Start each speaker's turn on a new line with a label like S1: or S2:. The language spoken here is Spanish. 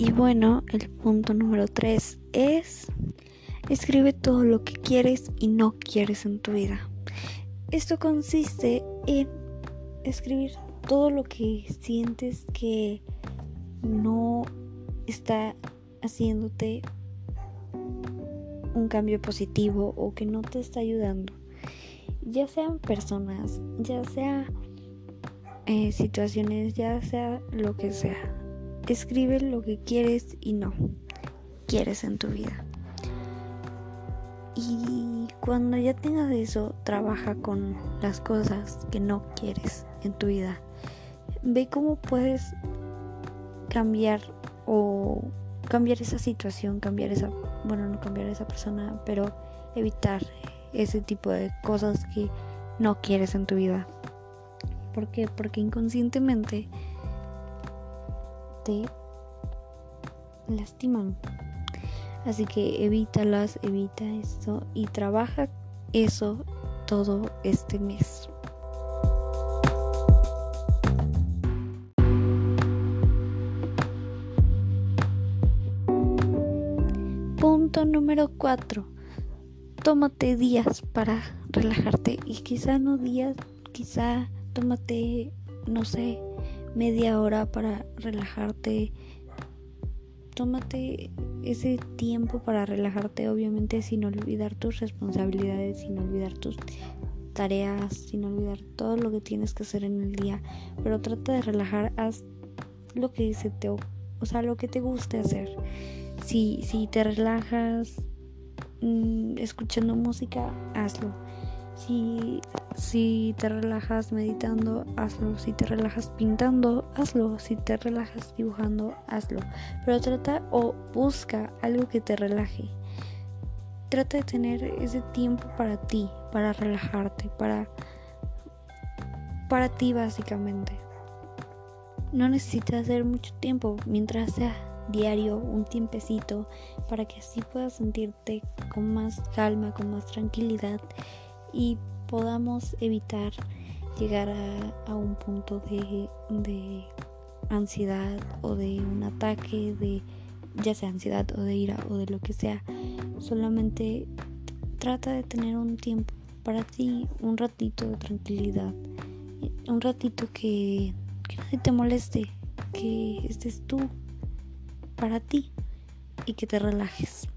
S1: Y bueno, el punto número 3 es escribe todo lo que quieres y no quieres en tu vida. Esto consiste en escribir todo lo que sientes que no está haciéndote un cambio positivo o que no te está ayudando. Ya sean personas, ya sea eh, situaciones, ya sea lo que sea. Escribe lo que quieres y no quieres en tu vida. Y cuando ya tengas eso, trabaja con las cosas que no quieres en tu vida. Ve cómo puedes cambiar o cambiar esa situación, cambiar esa, bueno, no cambiar esa persona, pero evitar ese tipo de cosas que no quieres en tu vida. ¿Por qué? Porque inconscientemente te lastiman. Así que evítalas, evita esto y trabaja eso todo este mes. Punto número 4. Tómate días para relajarte y quizá no días, quizá tómate, no sé, media hora para relajarte. Tómate ese tiempo para relajarte, obviamente sin olvidar tus responsabilidades, sin olvidar tus tareas, sin olvidar todo lo que tienes que hacer en el día. Pero trata de relajar, haz lo que se te, o sea, lo que te guste hacer. Si, si te relajas mm, escuchando música, hazlo. Si, si te relajas meditando, hazlo. Si te relajas pintando, hazlo. Si te relajas dibujando, hazlo. Pero trata o busca algo que te relaje. Trata de tener ese tiempo para ti, para relajarte, para para ti básicamente. No necesitas hacer mucho tiempo mientras sea diario, un tiempecito, para que así puedas sentirte con más calma, con más tranquilidad y podamos evitar llegar a, un punto de, de ansiedad o de un ataque de ya sea ansiedad o de ira o de lo que sea solamente trata de tener un tiempo para ti un ratito de tranquilidad un ratito que, que nadie te moleste que estés tú para ti y que te relajes.